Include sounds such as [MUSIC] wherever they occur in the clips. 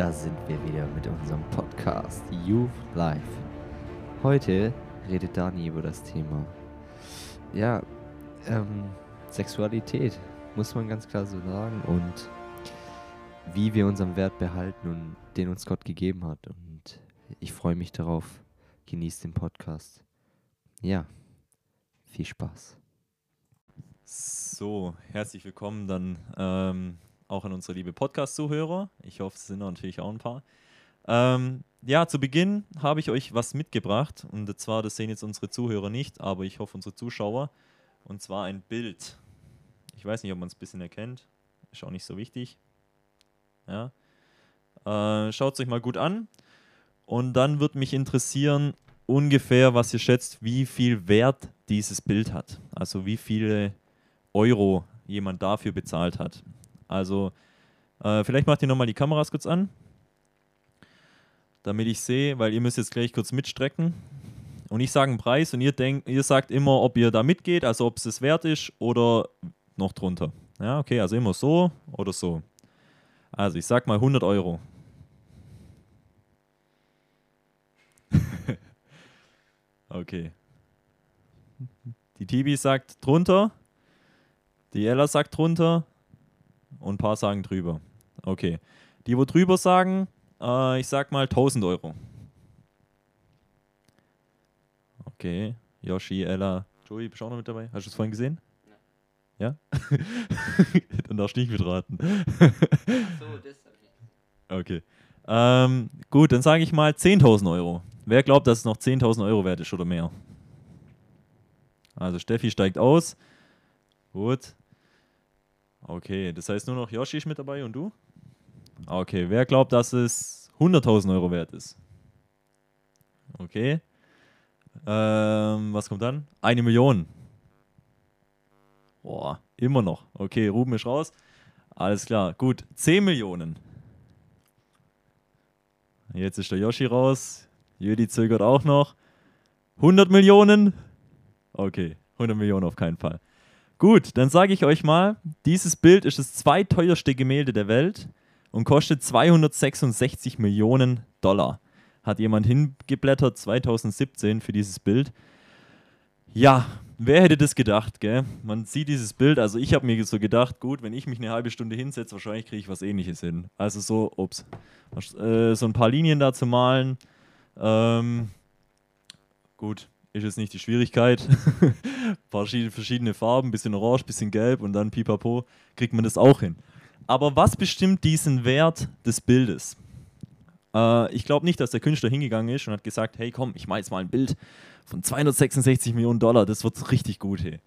da sind wir wieder mit unserem Podcast Youth Life. Heute redet Dani über das Thema. Ja, ähm, Sexualität, muss man ganz klar so sagen. Und wie wir unseren Wert behalten und den uns Gott gegeben hat. Und ich freue mich darauf. Genießt den Podcast. Ja, viel Spaß. So, herzlich willkommen dann ähm, auch an unsere liebe Podcast-Zuhörer. Ich hoffe, es sind natürlich auch ein paar. Ähm, ja, zu Beginn habe ich euch was mitgebracht und zwar, das sehen jetzt unsere Zuhörer nicht, aber ich hoffe unsere Zuschauer. Und zwar ein Bild. Ich weiß nicht, ob man es ein bisschen erkennt. Ist auch nicht so wichtig. Ja. Äh, Schaut es euch mal gut an. Und dann wird mich interessieren, ungefähr, was ihr schätzt, wie viel Wert dieses Bild hat. Also wie viele Euro jemand dafür bezahlt hat. Also äh, vielleicht macht ihr nochmal die Kameras kurz an, damit ich sehe, weil ihr müsst jetzt gleich kurz mitstrecken. Und ich sage einen Preis und ihr, denkt, ihr sagt immer, ob ihr da mitgeht, also ob es es wert ist oder noch drunter. Ja, okay, also immer so oder so. Also ich sag mal 100 Euro. [LAUGHS] okay. Die Tibi sagt drunter. Die Ella sagt drunter. Und ein paar sagen drüber. Okay. Die, wo drüber sagen, äh, ich sag mal 1000 Euro. Okay. Yoshi, Ella, Joey, bist du auch noch mit dabei? Hast du es vorhin gesehen? Ja? [LAUGHS] Dann darfst du nicht mitraten. so, das Okay. Ähm, gut, dann sage ich mal 10.000 Euro. Wer glaubt, dass es noch 10.000 Euro wert ist oder mehr? Also Steffi steigt aus. Gut. Okay, das heißt nur noch Yoshi ist mit dabei und du? Okay, wer glaubt, dass es 100.000 Euro wert ist? Okay. Ähm, was kommt dann? Eine Million. Boah, immer noch. Okay, Ruben ist raus. Alles klar. Gut, 10 Millionen. Jetzt ist der Yoshi raus. Jödi zögert auch noch. 100 Millionen. Okay, 100 Millionen auf keinen Fall. Gut, dann sage ich euch mal, dieses Bild ist das zweiteuerste Gemälde der Welt und kostet 266 Millionen Dollar. Hat jemand hingeblättert 2017 für dieses Bild. Ja, wer hätte das gedacht, gell? Man sieht dieses Bild, also ich habe mir so gedacht, gut, wenn ich mich eine halbe Stunde hinsetze, wahrscheinlich kriege ich was ähnliches hin. Also so, ups, äh, so ein paar Linien da zu malen. Ähm, gut, ist jetzt nicht die Schwierigkeit. [LAUGHS] verschiedene Farben, bisschen orange, bisschen gelb und dann pipapo, kriegt man das auch hin. Aber was bestimmt diesen Wert des Bildes? Äh, ich glaube nicht, dass der Künstler hingegangen ist und hat gesagt, hey komm, ich mache jetzt mal ein Bild von 266 Millionen Dollar, das wird richtig gut. Hey.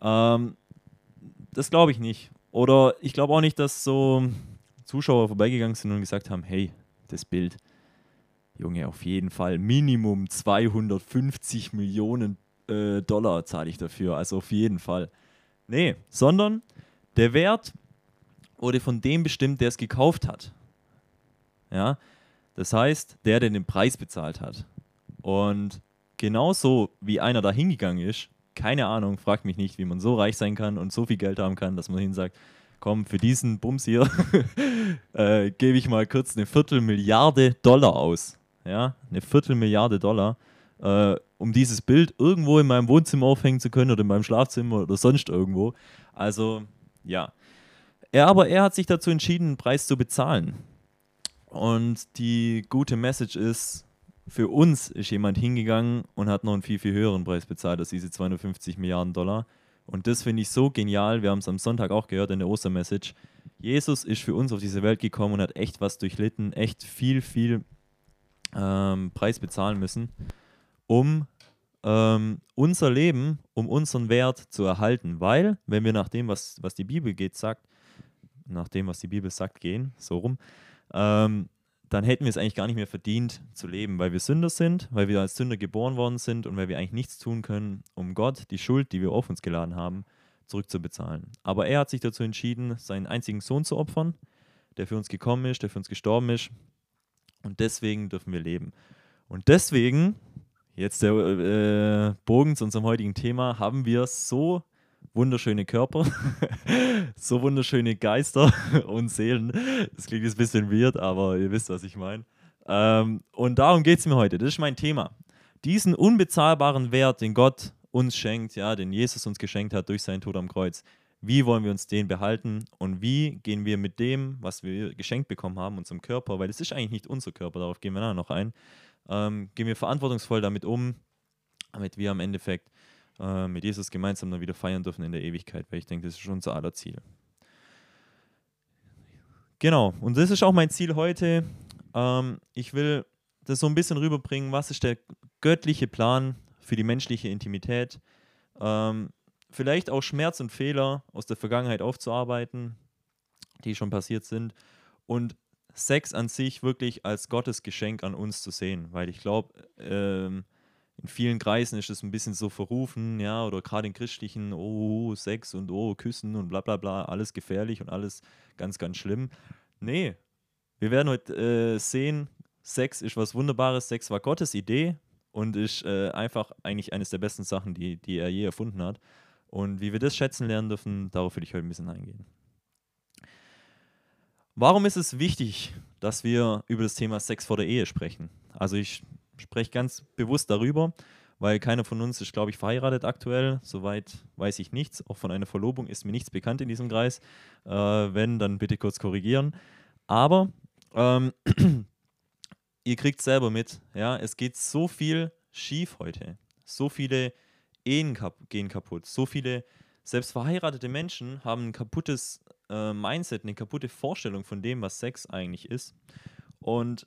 Ähm, das glaube ich nicht. Oder ich glaube auch nicht, dass so Zuschauer vorbeigegangen sind und gesagt haben, hey, das Bild, Junge, auf jeden Fall Minimum 250 Millionen äh, Dollar zahle ich dafür. Also auf jeden Fall. Nee, sondern der Wert wurde von dem bestimmt, der es gekauft hat. Ja, das heißt, der, der den Preis bezahlt hat. Und genauso wie einer da hingegangen ist, keine Ahnung, fragt mich nicht, wie man so reich sein kann und so viel Geld haben kann, dass man hin sagt, komm, für diesen Bums hier [LAUGHS] äh, gebe ich mal kurz eine Viertelmilliarde Dollar aus ja, eine Viertelmilliarde Dollar, äh, um dieses Bild irgendwo in meinem Wohnzimmer aufhängen zu können oder in meinem Schlafzimmer oder sonst irgendwo. Also, ja. Er, aber er hat sich dazu entschieden, einen Preis zu bezahlen. Und die gute Message ist, für uns ist jemand hingegangen und hat noch einen viel, viel höheren Preis bezahlt als diese 250 Milliarden Dollar. Und das finde ich so genial. Wir haben es am Sonntag auch gehört in der Ostermessage. Jesus ist für uns auf diese Welt gekommen und hat echt was durchlitten, echt viel, viel ähm, Preis bezahlen müssen, um ähm, unser Leben, um unseren Wert zu erhalten. Weil, wenn wir nach dem, was, was die Bibel geht, sagt, nach dem, was die Bibel sagt, gehen, so rum, ähm, dann hätten wir es eigentlich gar nicht mehr verdient zu leben, weil wir Sünder sind, weil wir als Sünder geboren worden sind und weil wir eigentlich nichts tun können, um Gott die Schuld, die wir auf uns geladen haben, zurückzubezahlen. Aber er hat sich dazu entschieden, seinen einzigen Sohn zu opfern, der für uns gekommen ist, der für uns gestorben ist, und deswegen dürfen wir leben. Und deswegen, jetzt der äh, Bogen zu unserem heutigen Thema, haben wir so wunderschöne Körper, [LAUGHS] so wunderschöne Geister [LAUGHS] und Seelen. Das klingt jetzt ein bisschen weird, aber ihr wisst, was ich meine. Ähm, und darum geht es mir heute. Das ist mein Thema. Diesen unbezahlbaren Wert, den Gott uns schenkt, ja, den Jesus uns geschenkt hat durch seinen Tod am Kreuz. Wie wollen wir uns den behalten und wie gehen wir mit dem, was wir geschenkt bekommen haben, unserem Körper, weil es ist eigentlich nicht unser Körper, darauf gehen wir nachher noch ein, ähm, gehen wir verantwortungsvoll damit um, damit wir am Endeffekt äh, mit Jesus gemeinsam dann wieder feiern dürfen in der Ewigkeit, weil ich denke, das ist schon unser aller Ziel. Genau, und das ist auch mein Ziel heute. Ähm, ich will das so ein bisschen rüberbringen, was ist der göttliche Plan für die menschliche Intimität. Ähm, vielleicht auch Schmerz und Fehler aus der Vergangenheit aufzuarbeiten, die schon passiert sind. Und Sex an sich wirklich als Gottes Geschenk an uns zu sehen, weil ich glaube, ähm, in vielen Kreisen ist es ein bisschen so verrufen, ja, oder gerade in christlichen, oh, Sex und oh, Küssen und bla bla bla, alles gefährlich und alles ganz, ganz schlimm. Nee, wir werden heute äh, sehen, Sex ist was Wunderbares, Sex war Gottes Idee und ist äh, einfach eigentlich eines der besten Sachen, die, die er je erfunden hat. Und wie wir das schätzen lernen dürfen, darauf will ich heute ein bisschen eingehen. Warum ist es wichtig, dass wir über das Thema Sex vor der Ehe sprechen? Also ich spreche ganz bewusst darüber, weil keiner von uns ist, glaube ich, verheiratet aktuell. Soweit weiß ich nichts. Auch von einer Verlobung ist mir nichts bekannt in diesem Kreis. Äh, wenn, dann bitte kurz korrigieren. Aber ähm, [CLEARS THROAT] ihr kriegt selber mit, ja, es geht so viel schief heute. So viele Ehen kap gehen kaputt. So viele selbst verheiratete Menschen haben ein kaputtes äh, Mindset, eine kaputte Vorstellung von dem, was Sex eigentlich ist. Und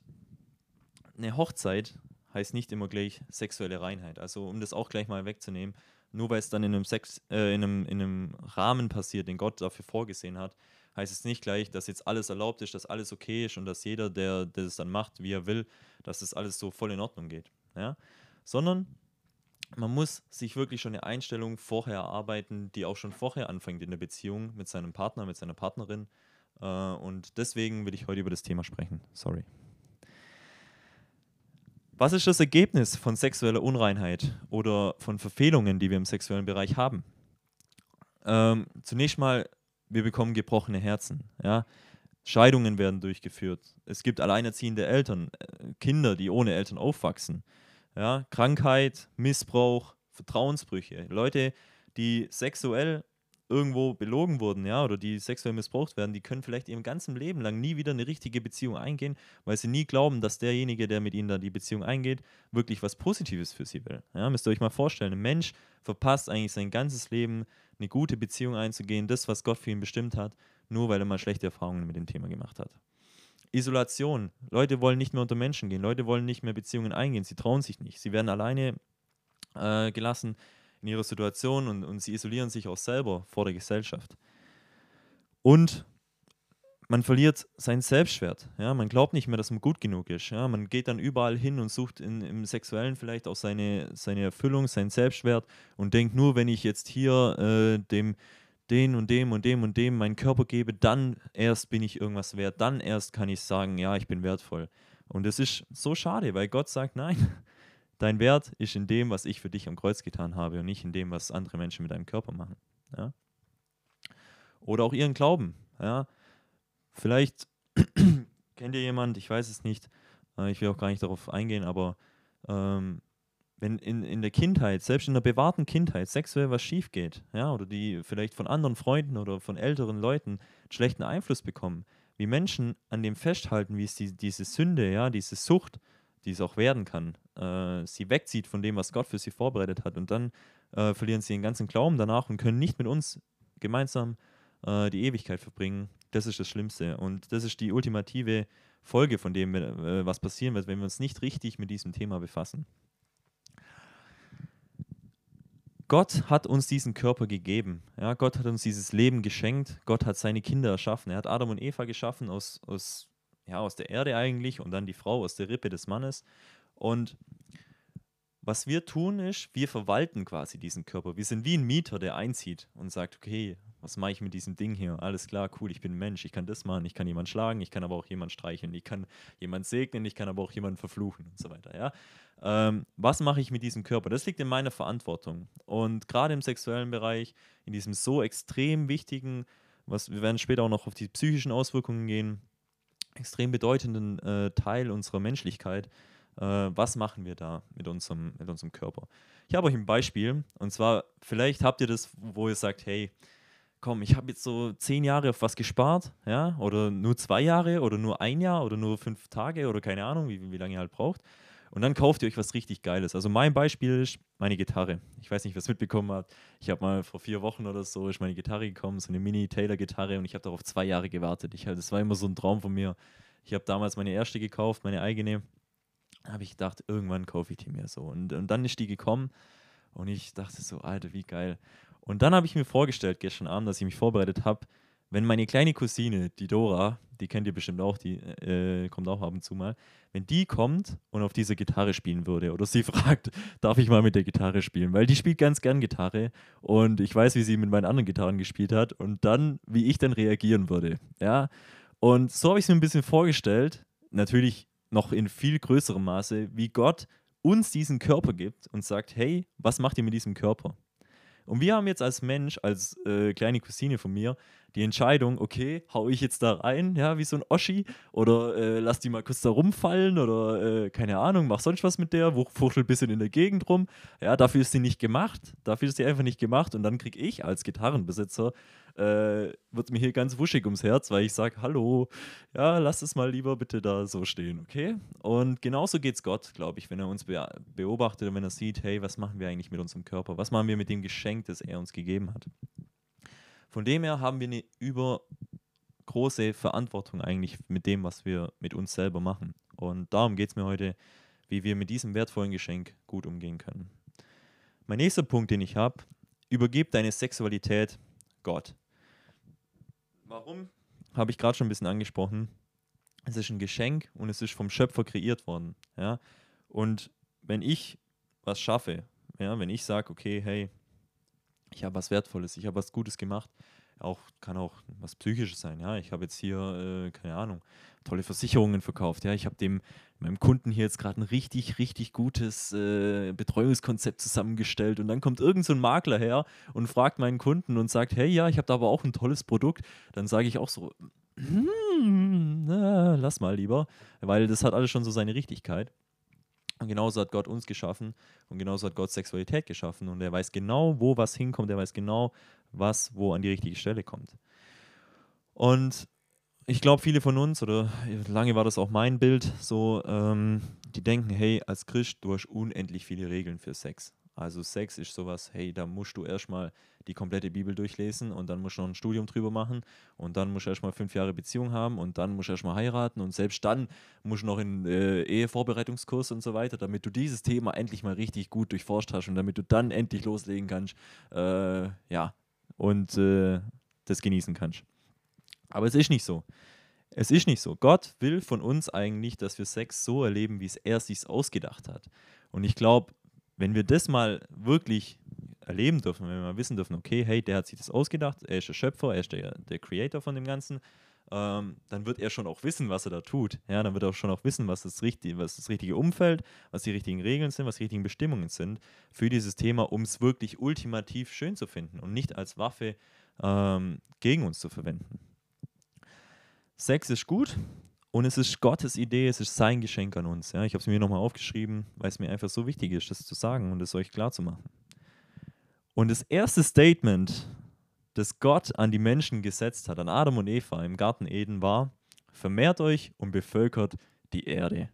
eine Hochzeit heißt nicht immer gleich sexuelle Reinheit. Also um das auch gleich mal wegzunehmen, nur weil es dann in einem, Sex, äh, in, einem, in einem Rahmen passiert, den Gott dafür vorgesehen hat, heißt es nicht gleich, dass jetzt alles erlaubt ist, dass alles okay ist und dass jeder, der, der das dann macht, wie er will, dass das alles so voll in Ordnung geht. Ja? Sondern man muss sich wirklich schon eine Einstellung vorher erarbeiten, die auch schon vorher anfängt in der Beziehung mit seinem Partner, mit seiner Partnerin. Äh, und deswegen will ich heute über das Thema sprechen. Sorry. Was ist das Ergebnis von sexueller Unreinheit oder von Verfehlungen, die wir im sexuellen Bereich haben? Ähm, zunächst mal, wir bekommen gebrochene Herzen. Ja? Scheidungen werden durchgeführt. Es gibt alleinerziehende Eltern, äh, Kinder, die ohne Eltern aufwachsen. Ja? Krankheit, Missbrauch, Vertrauensbrüche. Leute, die sexuell irgendwo belogen wurden, ja, oder die sexuell missbraucht werden, die können vielleicht ihrem ganzen Leben lang nie wieder eine richtige Beziehung eingehen, weil sie nie glauben, dass derjenige, der mit ihnen da die Beziehung eingeht, wirklich was Positives für sie will. Ja, müsst ihr euch mal vorstellen, ein Mensch verpasst eigentlich sein ganzes Leben, eine gute Beziehung einzugehen, das, was Gott für ihn bestimmt hat, nur weil er mal schlechte Erfahrungen mit dem Thema gemacht hat. Isolation. Leute wollen nicht mehr unter Menschen gehen. Leute wollen nicht mehr Beziehungen eingehen. Sie trauen sich nicht. Sie werden alleine äh, gelassen in ihrer Situation und, und sie isolieren sich auch selber vor der Gesellschaft. Und man verliert seinen Selbstwert. Ja? Man glaubt nicht mehr, dass man gut genug ist. Ja? Man geht dann überall hin und sucht in, im Sexuellen vielleicht auch seine, seine Erfüllung, seinen Selbstwert und denkt nur, wenn ich jetzt hier äh, dem, den und dem und dem und dem meinen Körper gebe, dann erst bin ich irgendwas wert, dann erst kann ich sagen, ja, ich bin wertvoll. Und es ist so schade, weil Gott sagt, nein, [LAUGHS] Dein Wert ist in dem, was ich für dich am Kreuz getan habe und nicht in dem, was andere Menschen mit deinem Körper machen. Ja? Oder auch ihren Glauben. Ja? Vielleicht [CLEARS THROAT] kennt ihr jemand, ich weiß es nicht, äh, ich will auch gar nicht darauf eingehen, aber ähm, wenn in, in der Kindheit, selbst in der bewahrten Kindheit, sexuell was schief geht, ja, oder die vielleicht von anderen Freunden oder von älteren Leuten schlechten Einfluss bekommen, wie Menschen an dem festhalten, wie es die, diese Sünde, ja, diese Sucht, die es auch werden kann, äh, sie wegzieht von dem, was Gott für sie vorbereitet hat. Und dann äh, verlieren sie den ganzen Glauben danach und können nicht mit uns gemeinsam äh, die Ewigkeit verbringen. Das ist das Schlimmste. Und das ist die ultimative Folge von dem, äh, was passieren wird, wenn wir uns nicht richtig mit diesem Thema befassen. Gott hat uns diesen Körper gegeben. Ja, Gott hat uns dieses Leben geschenkt. Gott hat seine Kinder erschaffen. Er hat Adam und Eva geschaffen aus, aus ja, aus der Erde eigentlich und dann die Frau aus der Rippe des Mannes. Und was wir tun ist, wir verwalten quasi diesen Körper. Wir sind wie ein Mieter, der einzieht und sagt, okay, was mache ich mit diesem Ding hier? Alles klar, cool, ich bin ein Mensch, ich kann das machen, ich kann jemanden schlagen, ich kann aber auch jemanden streicheln, ich kann jemanden segnen, ich kann aber auch jemanden verfluchen und so weiter. Ja? Ähm, was mache ich mit diesem Körper? Das liegt in meiner Verantwortung. Und gerade im sexuellen Bereich, in diesem so extrem wichtigen, was wir werden später auch noch auf die psychischen Auswirkungen gehen, extrem bedeutenden äh, Teil unserer Menschlichkeit, äh, was machen wir da mit unserem, mit unserem Körper? Ich habe euch ein Beispiel, und zwar, vielleicht habt ihr das, wo ihr sagt, hey, komm, ich habe jetzt so zehn Jahre auf was gespart, ja, oder nur zwei Jahre oder nur ein Jahr oder nur fünf Tage oder keine Ahnung, wie, wie lange ihr halt braucht. Und dann kauft ihr euch was richtig Geiles. Also mein Beispiel ist meine Gitarre. Ich weiß nicht, wer es mitbekommen hat. Ich habe mal vor vier Wochen oder so ist meine Gitarre gekommen, so eine Mini-Taylor-Gitarre und ich habe darauf zwei Jahre gewartet. Ich, das war immer so ein Traum von mir. Ich habe damals meine erste gekauft, meine eigene. habe ich gedacht, irgendwann kaufe ich die mir so. Und, und dann ist die gekommen und ich dachte so, Alter, wie geil. Und dann habe ich mir vorgestellt gestern Abend, dass ich mich vorbereitet habe, wenn meine kleine Cousine, die Dora, die kennt ihr bestimmt auch, die äh, kommt auch ab und zu mal, wenn die kommt und auf dieser Gitarre spielen würde oder sie [LAUGHS] fragt, darf ich mal mit der Gitarre spielen, weil die spielt ganz gern Gitarre und ich weiß, wie sie mit meinen anderen Gitarren gespielt hat und dann, wie ich dann reagieren würde, ja. Und so habe ich es mir ein bisschen vorgestellt, natürlich noch in viel größerem Maße, wie Gott uns diesen Körper gibt und sagt, hey, was macht ihr mit diesem Körper? Und wir haben jetzt als Mensch, als äh, kleine Cousine von mir, die Entscheidung, okay, hau ich jetzt da rein, ja, wie so ein Oschi, oder äh, lass die mal kurz da rumfallen, oder äh, keine Ahnung, mach sonst was mit der, fuchtel ein bisschen in der Gegend rum. Ja, dafür ist sie nicht gemacht, dafür ist sie einfach nicht gemacht. Und dann kriege ich als Gitarrenbesitzer äh, wird mir hier ganz wuschig ums Herz, weil ich sage, hallo, ja, lass es mal lieber bitte da so stehen, okay? Und genauso geht es Gott, glaube ich, wenn er uns be beobachtet und wenn er sieht, hey, was machen wir eigentlich mit unserem Körper? Was machen wir mit dem Geschenk, das er uns gegeben hat? Von dem her haben wir eine übergroße Verantwortung eigentlich mit dem, was wir mit uns selber machen. Und darum geht es mir heute, wie wir mit diesem wertvollen Geschenk gut umgehen können. Mein nächster Punkt, den ich habe, übergib deine Sexualität Gott. Warum? Habe ich gerade schon ein bisschen angesprochen. Es ist ein Geschenk und es ist vom Schöpfer kreiert worden. Ja? Und wenn ich was schaffe, ja, wenn ich sage, okay, hey, ich habe was Wertvolles, ich habe was Gutes gemacht, auch kann auch was Psychisches sein. Ja, ich habe jetzt hier, äh, keine Ahnung, tolle Versicherungen verkauft. Ja, ich habe dem meinem Kunden hier jetzt gerade ein richtig, richtig gutes äh, Betreuungskonzept zusammengestellt und dann kommt irgend so ein Makler her und fragt meinen Kunden und sagt, hey, ja, ich habe da aber auch ein tolles Produkt. Dann sage ich auch so, hm, na, lass mal lieber, weil das hat alles schon so seine Richtigkeit. Und genauso hat Gott uns geschaffen und genauso hat Gott Sexualität geschaffen und er weiß genau, wo was hinkommt, er weiß genau, was wo an die richtige Stelle kommt. Und ich glaube, viele von uns, oder lange war das auch mein Bild, so, ähm, die denken, hey, als Christ, du hast unendlich viele Regeln für Sex. Also Sex ist sowas, hey, da musst du erstmal die komplette Bibel durchlesen und dann musst du noch ein Studium drüber machen und dann musst du erstmal fünf Jahre Beziehung haben und dann musst du erstmal heiraten und selbst dann musst du noch in äh, Ehevorbereitungskurs und so weiter, damit du dieses Thema endlich mal richtig gut durchforscht hast und damit du dann endlich loslegen kannst, äh, ja, und äh, das genießen kannst. Aber es ist nicht so. Es ist nicht so. Gott will von uns eigentlich, dass wir Sex so erleben, wie es er sich ausgedacht hat. Und ich glaube, wenn wir das mal wirklich erleben dürfen, wenn wir mal wissen dürfen, okay, hey, der hat sich das ausgedacht, er ist der Schöpfer, er ist der, der Creator von dem Ganzen, ähm, dann wird er schon auch wissen, was er da tut. Ja, dann wird er auch schon auch wissen, was das, richtige, was das richtige Umfeld, was die richtigen Regeln sind, was die richtigen Bestimmungen sind für dieses Thema, um es wirklich ultimativ schön zu finden und nicht als Waffe ähm, gegen uns zu verwenden. Sex ist gut, und es ist Gottes Idee, es ist sein Geschenk an uns. Ja? Ich habe es mir nochmal aufgeschrieben, weil es mir einfach so wichtig ist, das zu sagen und es euch klar zu machen. Und das erste Statement, das Gott an die Menschen gesetzt hat, an Adam und Eva im Garten Eden, war: Vermehrt euch und bevölkert die Erde.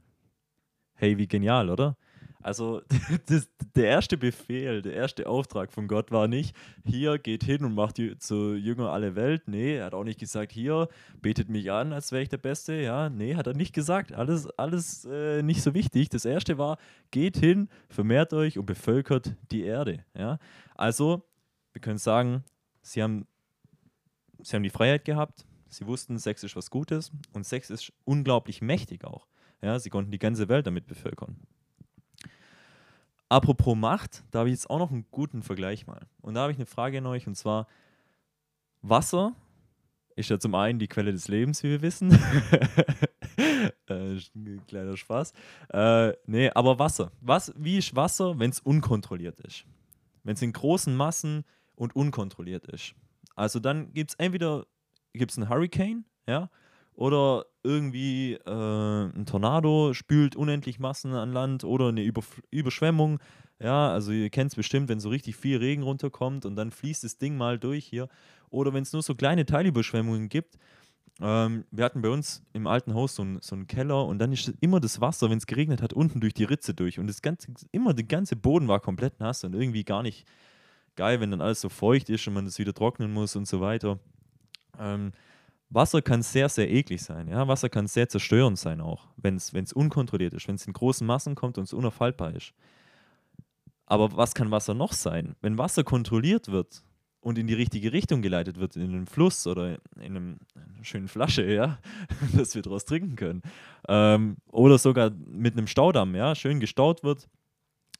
Hey, wie genial, oder? Also [LAUGHS] das, der erste Befehl, der erste Auftrag von Gott war nicht, hier geht hin und macht die, zu Jünger alle Welt. Nee, er hat auch nicht gesagt, hier betet mich an, als wäre ich der Beste. Ja, nee, hat er nicht gesagt. Alles, alles äh, nicht so wichtig. Das erste war, geht hin, vermehrt euch und bevölkert die Erde. Ja, also wir können sagen, sie haben, sie haben die Freiheit gehabt. Sie wussten, Sex ist was Gutes und Sex ist unglaublich mächtig auch. Ja, sie konnten die ganze Welt damit bevölkern. Apropos Macht, da habe ich jetzt auch noch einen guten Vergleich mal. Und da habe ich eine Frage an euch und zwar: Wasser ist ja zum einen die Quelle des Lebens, wie wir wissen. [LAUGHS] äh, kleiner Spaß. Äh, nee, aber Wasser. Was, wie ist Wasser, wenn es unkontrolliert ist? Wenn es in großen Massen und unkontrolliert ist. Also dann gibt es entweder gibt's einen Hurricane, ja, oder irgendwie äh, ein Tornado spült unendlich Massen an Land oder eine Überf Überschwemmung. Ja, also ihr kennt es bestimmt, wenn so richtig viel Regen runterkommt und dann fließt das Ding mal durch hier. Oder wenn es nur so kleine Teilüberschwemmungen gibt. Ähm, wir hatten bei uns im alten Haus so, ein, so einen Keller und dann ist immer das Wasser, wenn es geregnet hat, unten durch die Ritze durch. Und das ganze, immer der ganze Boden war komplett nass und irgendwie gar nicht geil, wenn dann alles so feucht ist und man das wieder trocknen muss und so weiter. Ähm, Wasser kann sehr, sehr eklig sein. Ja? Wasser kann sehr zerstörend sein auch, wenn es unkontrolliert ist, wenn es in großen Massen kommt und es unaufhaltbar ist. Aber was kann Wasser noch sein? Wenn Wasser kontrolliert wird und in die richtige Richtung geleitet wird, in einen Fluss oder in einem, einer schönen Flasche, ja, [LAUGHS] dass wir daraus trinken können, ähm, oder sogar mit einem Staudamm, ja, schön gestaut wird,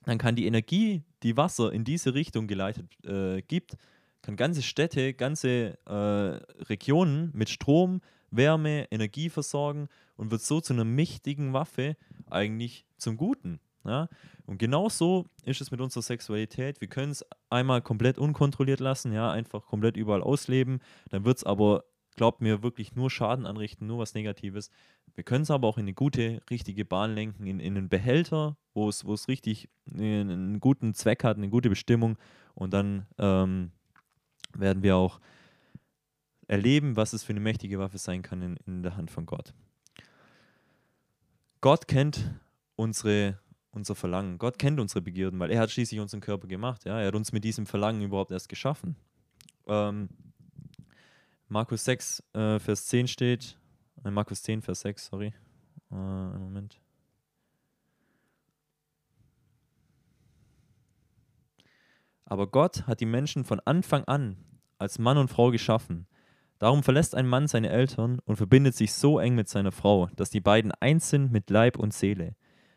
dann kann die Energie, die Wasser in diese Richtung geleitet äh, gibt, kann ganze Städte, ganze äh, Regionen mit Strom, Wärme, Energie versorgen und wird so zu einer mächtigen Waffe eigentlich zum Guten. Ja? Und genau so ist es mit unserer Sexualität. Wir können es einmal komplett unkontrolliert lassen, ja, einfach komplett überall ausleben. Dann wird es aber, glaubt mir, wirklich nur Schaden anrichten, nur was Negatives. Wir können es aber auch in eine gute, richtige Bahn lenken, in, in einen Behälter, wo es richtig einen, einen guten Zweck hat, eine gute Bestimmung. Und dann ähm, werden wir auch erleben, was es für eine mächtige Waffe sein kann in, in der Hand von Gott. Gott kennt unsere, unser Verlangen. Gott kennt unsere Begierden, weil er hat schließlich unseren Körper gemacht. Ja? Er hat uns mit diesem Verlangen überhaupt erst geschaffen. Ähm, Markus 6, äh, Vers 10 steht, äh, Markus 10, Vers 6, sorry. Äh, Moment. Aber Gott hat die Menschen von Anfang an als Mann und Frau geschaffen. Darum verlässt ein Mann seine Eltern und verbindet sich so eng mit seiner Frau, dass die beiden eins sind mit Leib und Seele.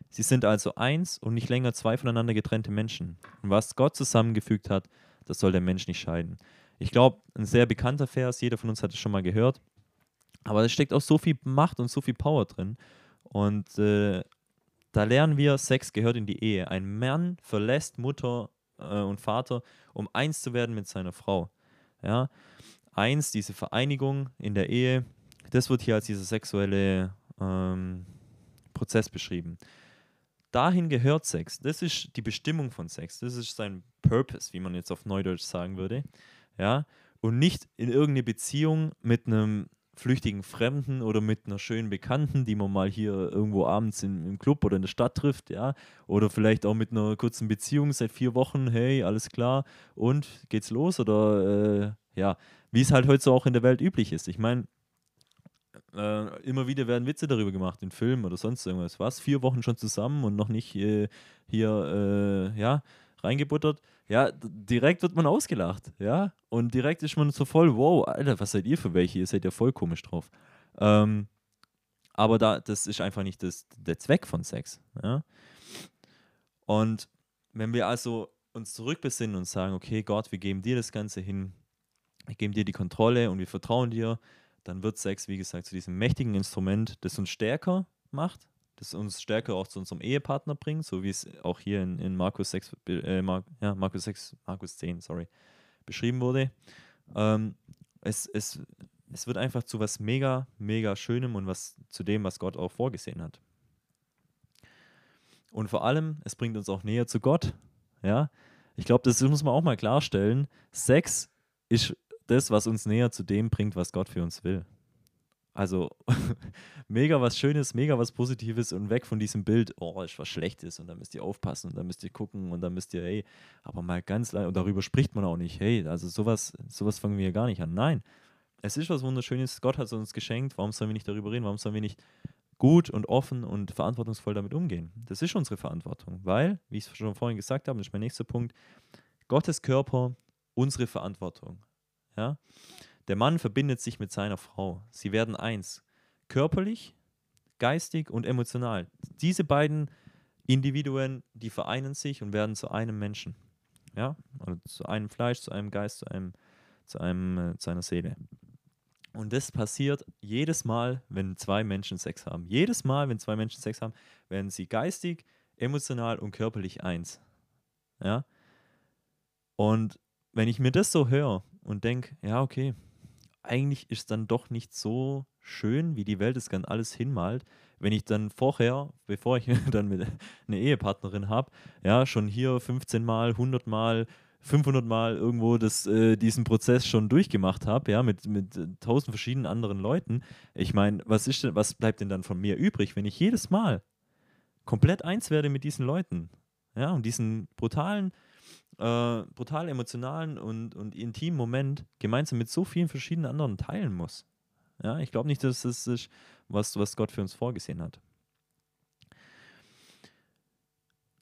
Sie sind also eins und nicht länger zwei voneinander getrennte Menschen. Und was Gott zusammengefügt hat, das soll der Mensch nicht scheiden. Ich glaube, ein sehr bekannter Vers, jeder von uns hat es schon mal gehört. Aber es steckt auch so viel Macht und so viel Power drin. Und äh, da lernen wir, Sex gehört in die Ehe. Ein Mann verlässt Mutter äh, und Vater, um eins zu werden mit seiner Frau. Ja? Eins, diese Vereinigung in der Ehe, das wird hier als dieser sexuelle ähm, Prozess beschrieben. Dahin gehört Sex. Das ist die Bestimmung von Sex. Das ist sein Purpose, wie man jetzt auf Neudeutsch sagen würde. Ja? Und nicht in irgendeine Beziehung mit einem flüchtigen Fremden oder mit einer schönen Bekannten, die man mal hier irgendwo abends in, im Club oder in der Stadt trifft, ja, oder vielleicht auch mit einer kurzen Beziehung seit vier Wochen, hey, alles klar, und geht's los? Oder äh, ja, wie es halt heute so auch in der Welt üblich ist. Ich meine, äh, immer wieder werden Witze darüber gemacht in Filmen oder sonst irgendwas. Was? Vier Wochen schon zusammen und noch nicht äh, hier, äh, ja, reingebuttert, ja, direkt wird man ausgelacht, ja, und direkt ist man so voll, wow, Alter, was seid ihr für welche? Ihr seid ja voll komisch drauf. Ähm, aber da, das ist einfach nicht das, der Zweck von Sex, ja. Und wenn wir also uns zurückbesinnen und sagen, okay, Gott, wir geben dir das Ganze hin, wir geben dir die Kontrolle und wir vertrauen dir, dann wird Sex, wie gesagt, zu diesem mächtigen Instrument, das uns stärker macht, das uns stärker auch zu unserem Ehepartner bringt, so wie es auch hier in, in Markus 6, äh, Mar ja, Markus 6, Markus 10, sorry, beschrieben wurde. Ähm, es, es, es wird einfach zu was mega, mega Schönem und was zu dem, was Gott auch vorgesehen hat. Und vor allem, es bringt uns auch näher zu Gott. Ja, ich glaube, das muss man auch mal klarstellen. Sex ist das, was uns näher zu dem bringt, was Gott für uns will. Also [LAUGHS] mega was Schönes, mega was Positives und weg von diesem Bild, oh, ist was Schlechtes und da müsst ihr aufpassen und da müsst ihr gucken und da müsst ihr, hey, aber mal ganz leicht, und darüber spricht man auch nicht, hey, also sowas, sowas fangen wir gar nicht an. Nein, es ist was Wunderschönes, Gott hat es uns geschenkt, warum sollen wir nicht darüber reden, warum sollen wir nicht gut und offen und verantwortungsvoll damit umgehen? Das ist unsere Verantwortung, weil, wie ich es schon vorhin gesagt habe, das ist mein nächster Punkt, Gottes Körper, unsere Verantwortung. Ja? Der Mann verbindet sich mit seiner Frau. Sie werden eins. Körperlich, geistig und emotional. Diese beiden Individuen, die vereinen sich und werden zu einem Menschen. Ja, oder zu einem Fleisch, zu einem Geist, zu einem, zu einem, äh, zu einer Seele. Und das passiert jedes Mal, wenn zwei Menschen Sex haben. Jedes Mal, wenn zwei Menschen Sex haben, werden sie geistig, emotional und körperlich eins. Ja. Und wenn ich mir das so höre und denke, ja, okay, eigentlich ist es dann doch nicht so schön, wie die Welt es ganz alles hinmalt, wenn ich dann vorher, bevor ich [LAUGHS] dann mit eine Ehepartnerin habe, ja, schon hier 15 Mal, 100 Mal, 500 Mal irgendwo das, äh, diesen Prozess schon durchgemacht habe, ja, mit, mit äh, tausend verschiedenen anderen Leuten. Ich meine, was ist denn, was bleibt denn dann von mir übrig, wenn ich jedes Mal komplett eins werde mit diesen Leuten? Ja, und diesen brutalen, äh, brutal emotionalen und, und intimen Moment gemeinsam mit so vielen verschiedenen anderen teilen muss. Ja, ich glaube nicht, dass das ist, was, was Gott für uns vorgesehen hat.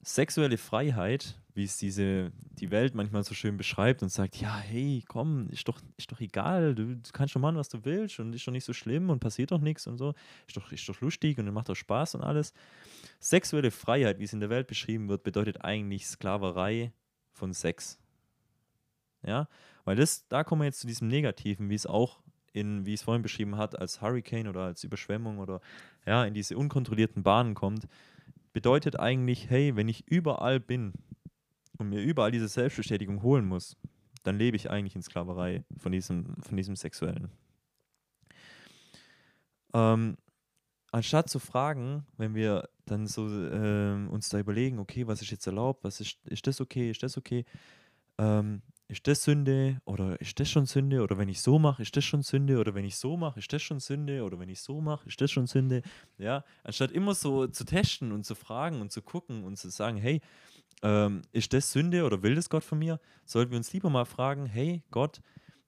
Sexuelle Freiheit, wie es diese, die Welt manchmal so schön beschreibt und sagt, ja, hey, komm, ist doch, ist doch egal, du, du kannst schon machen, was du willst und ist doch nicht so schlimm und passiert doch nichts und so, ist doch, ist doch lustig und macht doch Spaß und alles. Sexuelle Freiheit, wie es in der Welt beschrieben wird, bedeutet eigentlich Sklaverei von Sex. Ja, weil das, da kommen wir jetzt zu diesem Negativen, wie es auch in, wie es vorhin beschrieben hat, als Hurricane oder als Überschwemmung oder ja, in diese unkontrollierten Bahnen kommt, bedeutet eigentlich, hey, wenn ich überall bin und mir überall diese Selbstbestätigung holen muss, dann lebe ich eigentlich in Sklaverei von diesem, von diesem Sexuellen. Ähm, anstatt zu fragen, wenn wir dann so äh, uns da überlegen, okay, was ist jetzt erlaubt, was ist, ist das okay, ist das okay, ähm, ist das Sünde oder ist das schon Sünde oder wenn ich so mache, ist das schon Sünde oder wenn ich so mache, ist das schon Sünde oder wenn ich so mache, ist das schon Sünde. Ja, anstatt immer so zu testen und zu fragen und zu gucken und zu sagen, hey, ähm, ist das Sünde oder will das Gott von mir, sollten wir uns lieber mal fragen, hey Gott,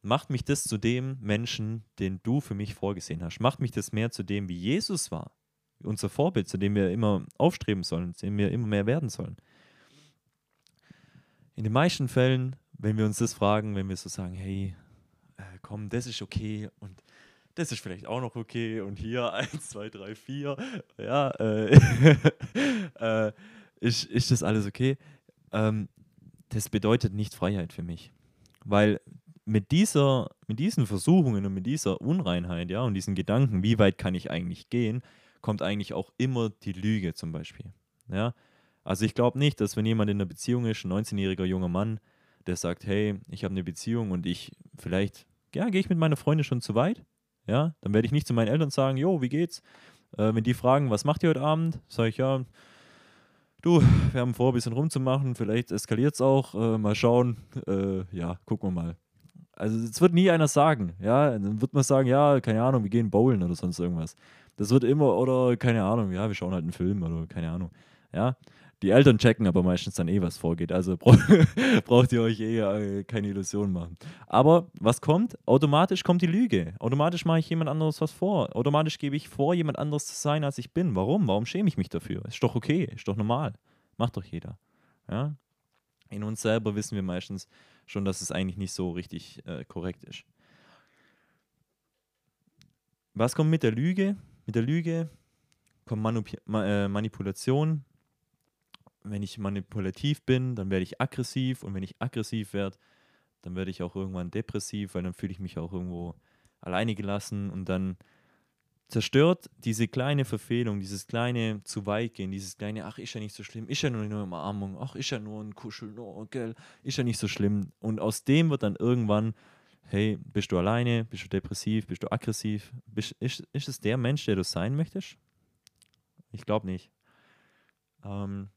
macht mich das zu dem Menschen, den du für mich vorgesehen hast? Macht mich das mehr zu dem, wie Jesus war? Unser Vorbild, zu dem wir immer aufstreben sollen, zu dem wir immer mehr werden sollen. In den meisten Fällen wenn wir uns das fragen, wenn wir so sagen, hey, äh, komm, das ist okay und das ist vielleicht auch noch okay und hier 1, 2, 3, 4, ja, äh, [LAUGHS] äh, ist, ist das alles okay? Ähm, das bedeutet nicht Freiheit für mich, weil mit dieser, mit diesen Versuchungen und mit dieser Unreinheit, ja, und diesen Gedanken, wie weit kann ich eigentlich gehen, kommt eigentlich auch immer die Lüge zum Beispiel, ja. Also ich glaube nicht, dass wenn jemand in einer Beziehung ist, ein 19-jähriger junger Mann, der sagt, hey, ich habe eine Beziehung und ich vielleicht, ja, gehe ich mit meiner Freundin schon zu weit, ja, dann werde ich nicht zu meinen Eltern sagen, jo, wie geht's? Äh, wenn die fragen, was macht ihr heute Abend, sage ich, ja, du, wir haben vor, ein bisschen rumzumachen, vielleicht eskaliert es auch, äh, mal schauen, äh, ja, gucken wir mal. Also es wird nie einer sagen, ja, dann wird man sagen, ja, keine Ahnung, wir gehen bowlen oder sonst irgendwas. Das wird immer, oder keine Ahnung, ja, wir schauen halt einen Film oder keine Ahnung, ja. Die Eltern checken aber meistens dann eh, was vorgeht. Also [LAUGHS] braucht ihr euch eh äh, keine Illusionen machen. Aber was kommt? Automatisch kommt die Lüge. Automatisch mache ich jemand anderes was vor. Automatisch gebe ich vor, jemand anderes zu sein, als ich bin. Warum? Warum schäme ich mich dafür? Ist doch okay, ist doch normal. Macht doch jeder. Ja? In uns selber wissen wir meistens schon, dass es eigentlich nicht so richtig äh, korrekt ist. Was kommt mit der Lüge? Mit der Lüge kommt Manip Ma äh, Manipulation, wenn ich manipulativ bin, dann werde ich aggressiv und wenn ich aggressiv werde, dann werde ich auch irgendwann depressiv, weil dann fühle ich mich auch irgendwo alleine gelassen und dann zerstört diese kleine Verfehlung, dieses kleine zu weit gehen, dieses kleine, ach, ist ja nicht so schlimm, ist ja nur eine Umarmung, ach, ist ja nur ein Kuschel, oh, gell, ist ja nicht so schlimm. Und aus dem wird dann irgendwann, hey, bist du alleine, bist du depressiv, bist du aggressiv, bist, ist, ist es der Mensch, der du sein möchtest? Ich glaube nicht. Ähm,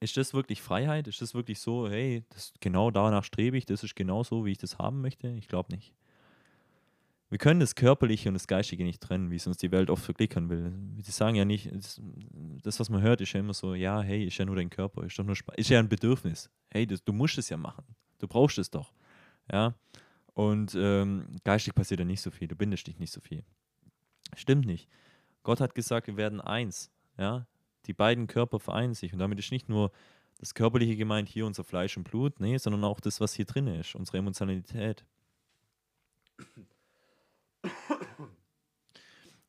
ist das wirklich Freiheit? Ist das wirklich so, hey, das, genau danach strebe ich, das ist genau so, wie ich das haben möchte? Ich glaube nicht. Wir können das Körperliche und das Geistige nicht trennen, wie es uns die Welt oft verklickern will. Sie sagen ja nicht, das, was man hört, ist ja immer so, ja, hey, ist ja nur dein Körper, ist doch nur Spaß, ist ja ein Bedürfnis. Hey, das, du musst es ja machen. Du brauchst es doch. Ja. Und ähm, geistig passiert ja nicht so viel, du bindest dich nicht so viel. Stimmt nicht. Gott hat gesagt, wir werden eins. Ja, die beiden Körper vereinen sich. Und damit ist nicht nur das Körperliche gemeint, hier unser Fleisch und Blut, nee, sondern auch das, was hier drin ist, unsere Emotionalität.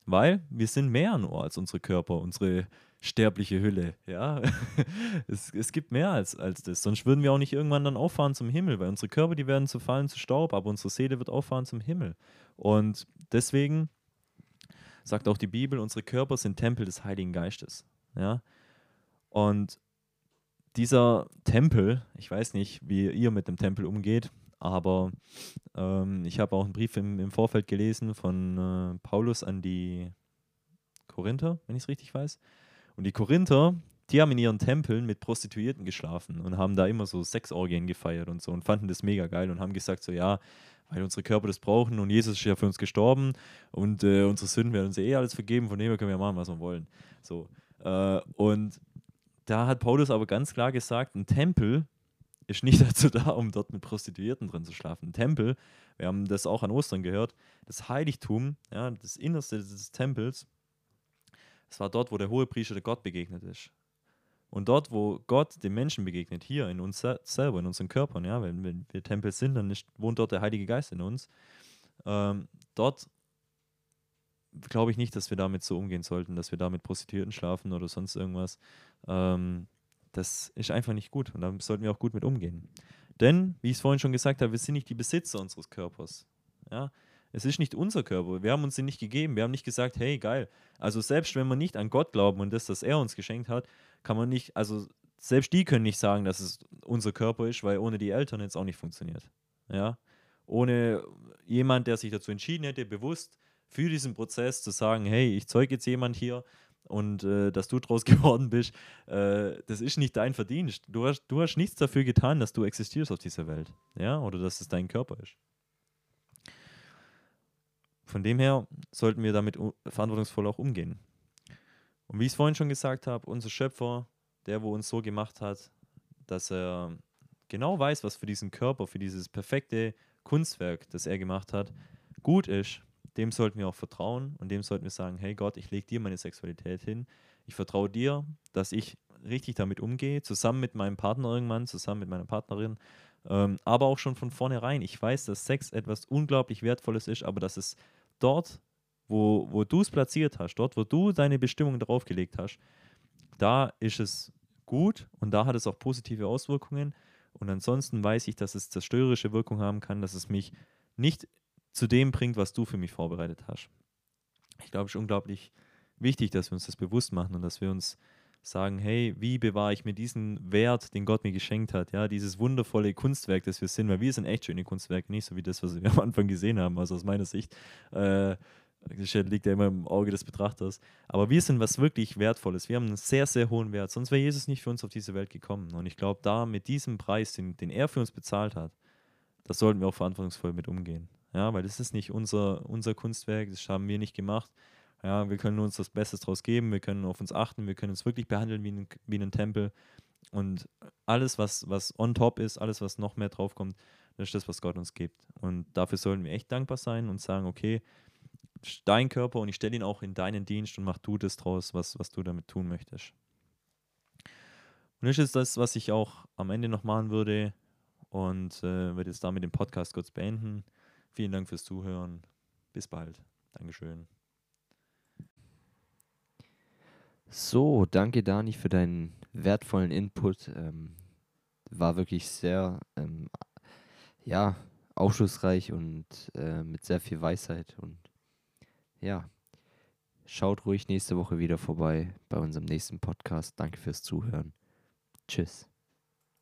Weil wir sind mehr nur als unsere Körper, unsere sterbliche Hülle. Ja, [LAUGHS] es, es gibt mehr als, als das. Sonst würden wir auch nicht irgendwann dann auffahren zum Himmel, weil unsere Körper, die werden zu fallen zu Staub, aber unsere Seele wird auffahren zum Himmel. Und deswegen sagt auch die Bibel, unsere Körper sind Tempel des Heiligen Geistes. Ja, und dieser Tempel, ich weiß nicht, wie ihr mit dem Tempel umgeht, aber ähm, ich habe auch einen Brief im, im Vorfeld gelesen von äh, Paulus an die Korinther, wenn ich es richtig weiß. Und die Korinther, die haben in ihren Tempeln mit Prostituierten geschlafen und haben da immer so Sexorgien gefeiert und so und fanden das mega geil und haben gesagt, so ja, weil unsere Körper das brauchen und Jesus ist ja für uns gestorben und äh, unsere Sünden werden uns eh alles vergeben, von dem her können wir machen, was wir wollen. So. Äh, und da hat Paulus aber ganz klar gesagt, ein Tempel ist nicht [LAUGHS] dazu da, um dort mit Prostituierten drin zu schlafen. Ein Tempel, wir haben das auch an Ostern gehört, das Heiligtum, ja, das Innerste des Tempels, es war dort, wo der Hohepriester der Gott begegnet ist. Und dort, wo Gott dem Menschen begegnet, hier in uns selber, in unseren Körpern, ja, wenn, wenn wir Tempel sind, dann ist, wohnt dort der Heilige Geist in uns. Ähm, dort glaube ich nicht, dass wir damit so umgehen sollten, dass wir da mit Prostituierten schlafen oder sonst irgendwas. Ähm, das ist einfach nicht gut und da sollten wir auch gut mit umgehen. Denn, wie ich es vorhin schon gesagt habe, wir sind nicht die Besitzer unseres Körpers. Ja? Es ist nicht unser Körper. Wir haben uns den nicht gegeben. Wir haben nicht gesagt, hey, geil. Also selbst wenn wir nicht an Gott glauben und das, das er uns geschenkt hat, kann man nicht, also selbst die können nicht sagen, dass es unser Körper ist, weil ohne die Eltern jetzt auch nicht funktioniert. Ja? Ohne jemand, der sich dazu entschieden hätte, bewusst für diesen Prozess zu sagen, hey, ich zeuge jetzt jemand hier und äh, dass du draus [LAUGHS] geworden bist, äh, das ist nicht dein Verdienst. Du hast, du hast nichts dafür getan, dass du existierst auf dieser Welt. Ja, oder dass es dein Körper ist. Von dem her sollten wir damit verantwortungsvoll auch umgehen. Und wie ich es vorhin schon gesagt habe, unser Schöpfer, der, wo uns so gemacht hat, dass er genau weiß, was für diesen Körper, für dieses perfekte Kunstwerk, das er gemacht hat, gut ist, dem sollten wir auch vertrauen und dem sollten wir sagen, hey Gott, ich lege dir meine Sexualität hin. Ich vertraue dir, dass ich richtig damit umgehe, zusammen mit meinem Partner irgendwann, zusammen mit meiner Partnerin, ähm, aber auch schon von vornherein. Ich weiß, dass Sex etwas unglaublich Wertvolles ist, aber dass es dort, wo, wo du es platziert hast, dort, wo du deine Bestimmung draufgelegt hast, da ist es gut und da hat es auch positive Auswirkungen. Und ansonsten weiß ich, dass es zerstörerische Wirkung haben kann, dass es mich nicht zu dem bringt, was du für mich vorbereitet hast. Ich glaube, es ist unglaublich wichtig, dass wir uns das bewusst machen und dass wir uns sagen, hey, wie bewahre ich mir diesen Wert, den Gott mir geschenkt hat, ja, dieses wundervolle Kunstwerk, das wir sind, weil wir sind echt schöne Kunstwerke, nicht so wie das, was wir [LAUGHS] am Anfang gesehen haben, also aus meiner Sicht, äh, liegt ja immer im Auge des Betrachters, aber wir sind was wirklich Wertvolles, wir haben einen sehr, sehr hohen Wert, sonst wäre Jesus nicht für uns auf diese Welt gekommen. Und ich glaube, da mit diesem Preis, den, den er für uns bezahlt hat, das sollten wir auch verantwortungsvoll mit umgehen, ja, weil das ist nicht unser, unser Kunstwerk, das haben wir nicht gemacht, ja, wir können uns das Beste draus geben, wir können auf uns achten, wir können uns wirklich behandeln wie ein, wie ein Tempel. Und alles, was, was on top ist, alles, was noch mehr draufkommt, das ist das, was Gott uns gibt. Und dafür sollten wir echt dankbar sein und sagen, okay, dein Körper und ich stelle ihn auch in deinen Dienst und mach du das draus, was, was du damit tun möchtest. Und das ist das, was ich auch am Ende noch machen würde und äh, werde jetzt damit den Podcast kurz beenden. Vielen Dank fürs Zuhören. Bis bald. Dankeschön. So, danke Dani für deinen wertvollen Input. Ähm, war wirklich sehr, ähm, ja, aufschlussreich und äh, mit sehr viel Weisheit. Und ja, schaut ruhig nächste Woche wieder vorbei bei unserem nächsten Podcast. Danke fürs Zuhören. Tschüss.